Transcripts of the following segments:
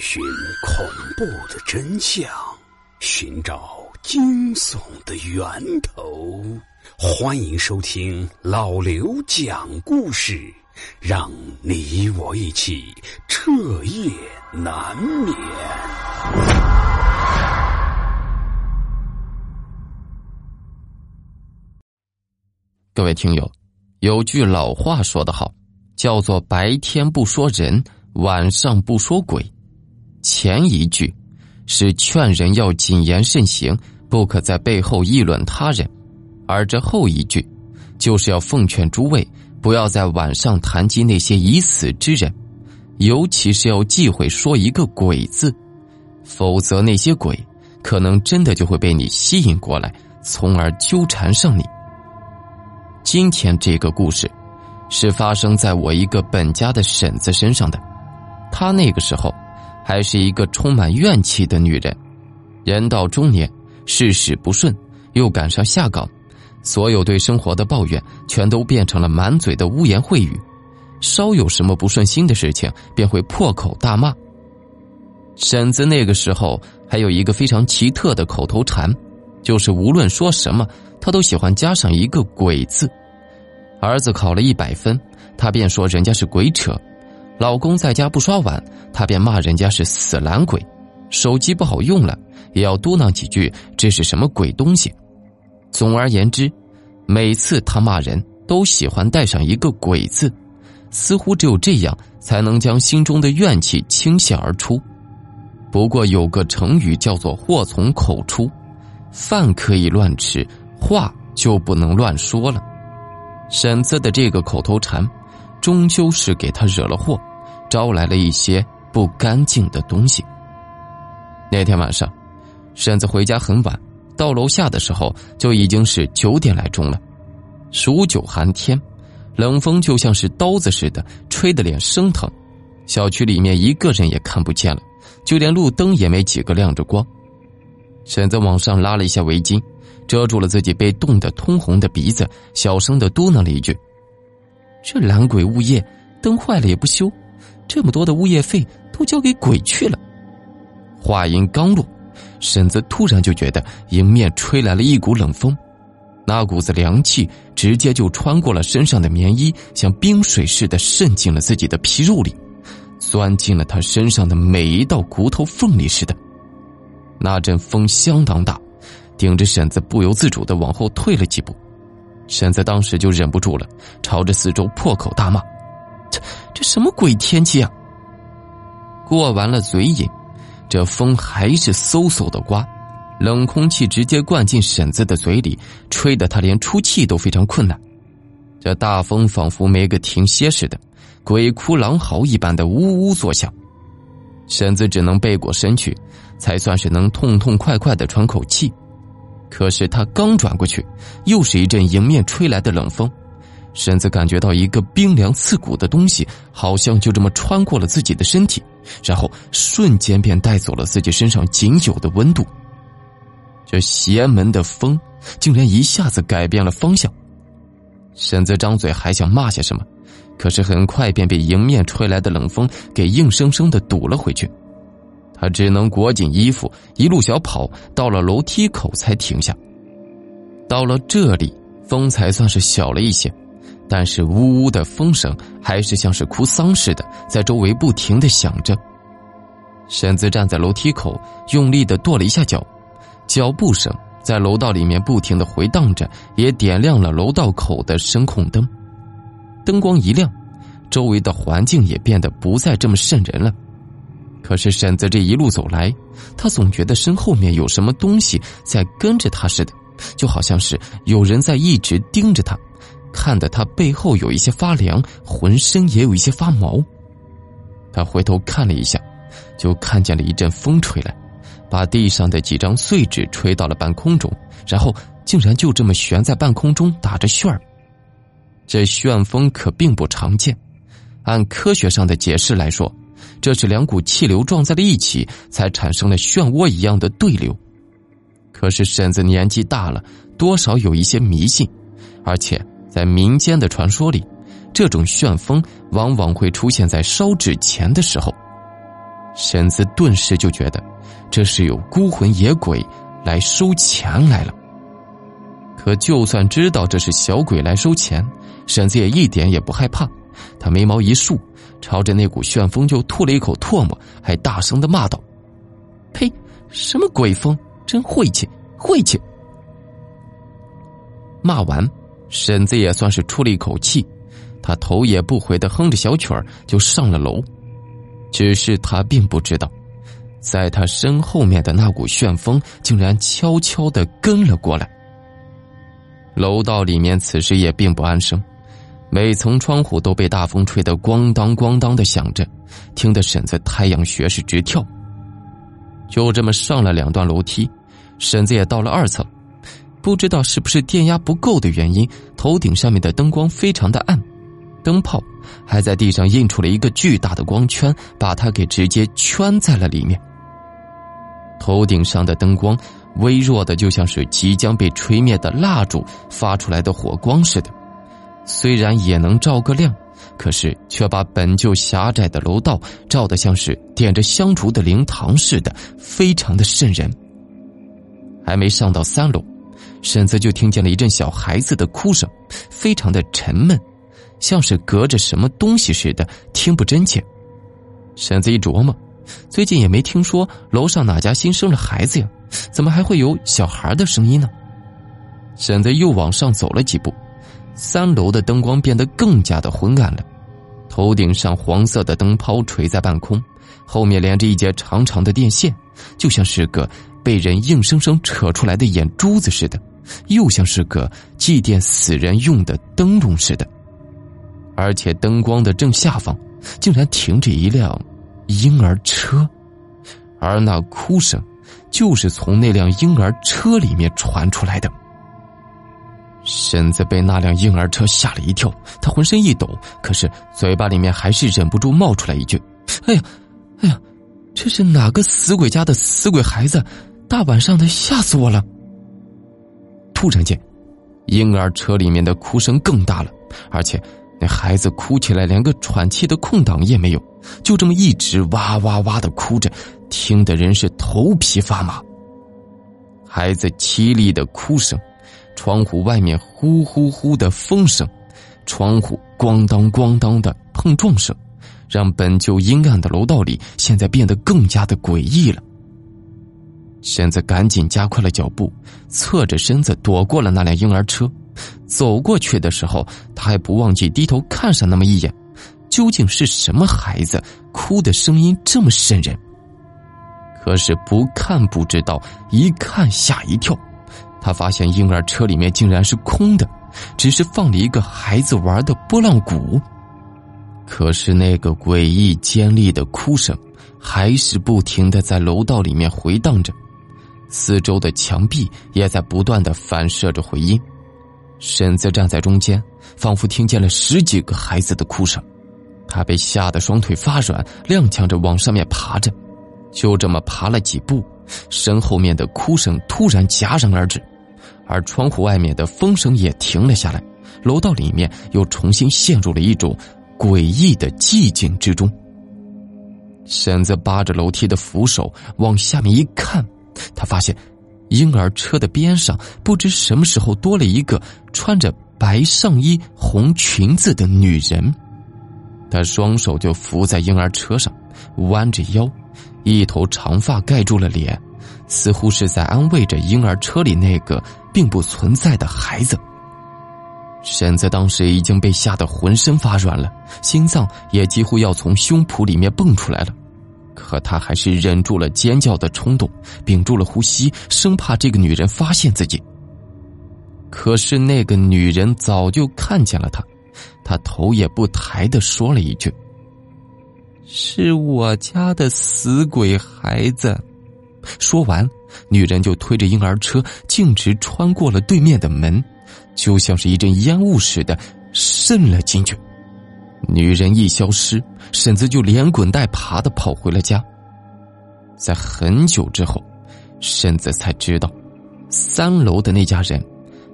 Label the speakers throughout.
Speaker 1: 寻恐怖的真相，寻找惊悚的源头。欢迎收听老刘讲故事，让你我一起彻夜难眠。
Speaker 2: 各位听友，有句老话说得好，叫做“白天不说人，晚上不说鬼”。前一句是劝人要谨言慎行，不可在背后议论他人；而这后一句，就是要奉劝诸位不要在晚上谈及那些已死之人，尤其是要忌讳说一个“鬼”字，否则那些鬼可能真的就会被你吸引过来，从而纠缠上你。今天这个故事，是发生在我一个本家的婶子身上的，她那个时候。还是一个充满怨气的女人，人到中年，事事不顺，又赶上下岗，所有对生活的抱怨全都变成了满嘴的污言秽语，稍有什么不顺心的事情，便会破口大骂。婶子那个时候还有一个非常奇特的口头禅，就是无论说什么，她都喜欢加上一个“鬼”字。儿子考了一百分，她便说人家是鬼扯。老公在家不刷碗，他便骂人家是死懒鬼；手机不好用了，也要嘟囔几句这是什么鬼东西。总而言之，每次他骂人都喜欢带上一个“鬼”字，似乎只有这样才能将心中的怨气倾泻而出。不过有个成语叫做“祸从口出”，饭可以乱吃，话就不能乱说了。婶子的这个口头禅。终究是给他惹了祸，招来了一些不干净的东西。那天晚上，婶子回家很晚，到楼下的时候就已经是九点来钟了。数九寒天，冷风就像是刀子似的，吹得脸生疼。小区里面一个人也看不见了，就连路灯也没几个亮着光。婶子往上拉了一下围巾，遮住了自己被冻得通红的鼻子，小声的嘟囔了一句。这懒鬼物业，灯坏了也不修，这么多的物业费都交给鬼去了。话音刚落，婶子突然就觉得迎面吹来了一股冷风，那股子凉气直接就穿过了身上的棉衣，像冰水似的渗进了自己的皮肉里，钻进了他身上的每一道骨头缝里似的。那阵风相当大，顶着婶子不由自主的往后退了几步。婶子当时就忍不住了，朝着四周破口大骂：“什么鬼天气啊！”过完了嘴瘾，这风还是嗖嗖的刮，冷空气直接灌进婶子的嘴里，吹得她连出气都非常困难。这大风仿佛没个停歇似的，鬼哭狼嚎一般的呜呜作响。婶子只能背过身去，才算是能痛痛快快的喘口气。可是他刚转过去，又是一阵迎面吹来的冷风，婶子感觉到一个冰凉刺骨的东西，好像就这么穿过了自己的身体，然后瞬间便带走了自己身上仅有的温度。这邪门的风竟然一下子改变了方向，婶子张嘴还想骂些什么，可是很快便被迎面吹来的冷风给硬生生的堵了回去。他只能裹紧衣服，一路小跑到了楼梯口才停下。到了这里，风才算是小了一些，但是呜呜的风声还是像是哭丧似的，在周围不停的响着。婶子站在楼梯口，用力的跺了一下脚，脚步声在楼道里面不停的回荡着，也点亮了楼道口的声控灯。灯光一亮，周围的环境也变得不再这么瘆人了。可是婶子这一路走来，她总觉得身后面有什么东西在跟着她似的，就好像是有人在一直盯着她，看得他背后有一些发凉，浑身也有一些发毛。他回头看了一下，就看见了一阵风吹来，把地上的几张碎纸吹到了半空中，然后竟然就这么悬在半空中打着旋儿。这旋风可并不常见，按科学上的解释来说。这是两股气流撞在了一起，才产生了漩涡一样的对流。可是婶子年纪大了，多少有一些迷信，而且在民间的传说里，这种旋风往往会出现在烧纸钱的时候。婶子顿时就觉得这是有孤魂野鬼来收钱来了。可就算知道这是小鬼来收钱，婶子也一点也不害怕。她眉毛一竖，朝着那股旋风就吐了一口唾沫，还大声的骂道：“呸！什么鬼风，真晦气，晦气！”骂完，婶子也算是出了一口气，她头也不回的哼着小曲儿就上了楼。只是她并不知道，在她身后面的那股旋风竟然悄悄的跟了过来。楼道里面此时也并不安生，每层窗户都被大风吹得咣当咣当的响着，听得婶子太阳穴是直跳。就这么上了两段楼梯，婶子也到了二层，不知道是不是电压不够的原因，头顶上面的灯光非常的暗。灯泡还在地上印出了一个巨大的光圈，把它给直接圈在了里面。头顶上的灯光微弱的，就像是即将被吹灭的蜡烛发出来的火光似的。虽然也能照个亮，可是却把本就狭窄的楼道照得像是点着香烛的灵堂似的，非常的瘆人。还没上到三楼，婶子就听见了一阵小孩子的哭声，非常的沉闷。像是隔着什么东西似的，听不真切。婶子一琢磨，最近也没听说楼上哪家新生了孩子呀，怎么还会有小孩的声音呢？婶子又往上走了几步，三楼的灯光变得更加的昏暗了。头顶上黄色的灯泡垂在半空，后面连着一截长长的电线，就像是个被人硬生生扯出来的眼珠子似的，又像是个祭奠死人用的灯笼似的。而且灯光的正下方，竟然停着一辆婴儿车，而那哭声，就是从那辆婴儿车里面传出来的。婶子被那辆婴儿车吓了一跳，她浑身一抖，可是嘴巴里面还是忍不住冒出来一句：“哎呀，哎呀，这是哪个死鬼家的死鬼孩子？大晚上的，吓死我了！”突然间，婴儿车里面的哭声更大了，而且。那孩子哭起来连个喘气的空档也没有，就这么一直哇哇哇的哭着，听的人是头皮发麻。孩子凄厉的哭声，窗户外面呼呼呼的风声，窗户咣当咣当的碰撞声，让本就阴暗的楼道里现在变得更加的诡异了。婶子赶紧加快了脚步，侧着身子躲过了那辆婴儿车。走过去的时候，他还不忘记低头看上那么一眼，究竟是什么孩子哭的声音这么瘆人？可是不看不知道，一看吓一跳。他发现婴儿车里面竟然是空的，只是放了一个孩子玩的拨浪鼓。可是那个诡异尖利的哭声，还是不停的在楼道里面回荡着，四周的墙壁也在不断的反射着回音。婶子站在中间，仿佛听见了十几个孩子的哭声，他被吓得双腿发软，踉跄着往上面爬着。就这么爬了几步，身后面的哭声突然戛然而止，而窗户外面的风声也停了下来，楼道里面又重新陷入了一种诡异的寂静之中。婶子扒着楼梯的扶手往下面一看，他发现。婴儿车的边上，不知什么时候多了一个穿着白上衣、红裙子的女人。她双手就扶在婴儿车上，弯着腰，一头长发盖住了脸，似乎是在安慰着婴儿车里那个并不存在的孩子。婶子当时已经被吓得浑身发软了，心脏也几乎要从胸脯里面蹦出来了。可他还是忍住了尖叫的冲动，屏住了呼吸，生怕这个女人发现自己。可是那个女人早就看见了他，她头也不抬的说了一句：“是我家的死鬼孩子。”说完，女人就推着婴儿车径直穿过了对面的门，就像是一阵烟雾似的渗了进去。女人一消失，婶子就连滚带爬的跑回了家。在很久之后，婶子才知道，三楼的那家人，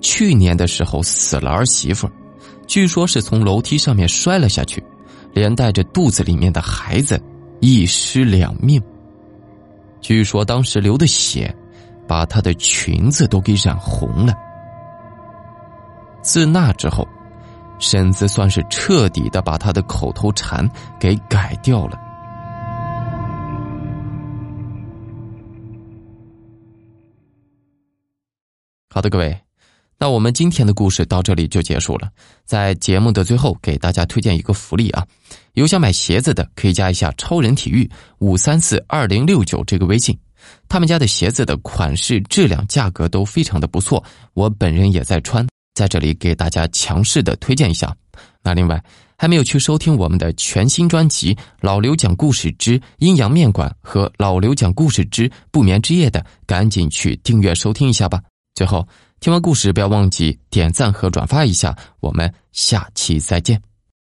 Speaker 2: 去年的时候死了儿媳妇，据说是从楼梯上面摔了下去，连带着肚子里面的孩子一尸两命。据说当时流的血，把她的裙子都给染红了。自那之后，婶子算是彻底的把他的口头禅给改掉了。好的，各位，那我们今天的故事到这里就结束了。在节目的最后，给大家推荐一个福利啊！有想买鞋子的，可以加一下“超人体育五三四二零六九”这个微信，他们家的鞋子的款式、质量、价格都非常的不错，我本人也在穿，在这里给大家强势的推荐一下。那另外，还没有去收听我们的全新专辑《老刘讲故事之阴阳面馆》和《老刘讲故事之不眠之夜》的，赶紧去订阅收听一下吧。最后，听完故事不要忘记点赞和转发一下，我们下期再见。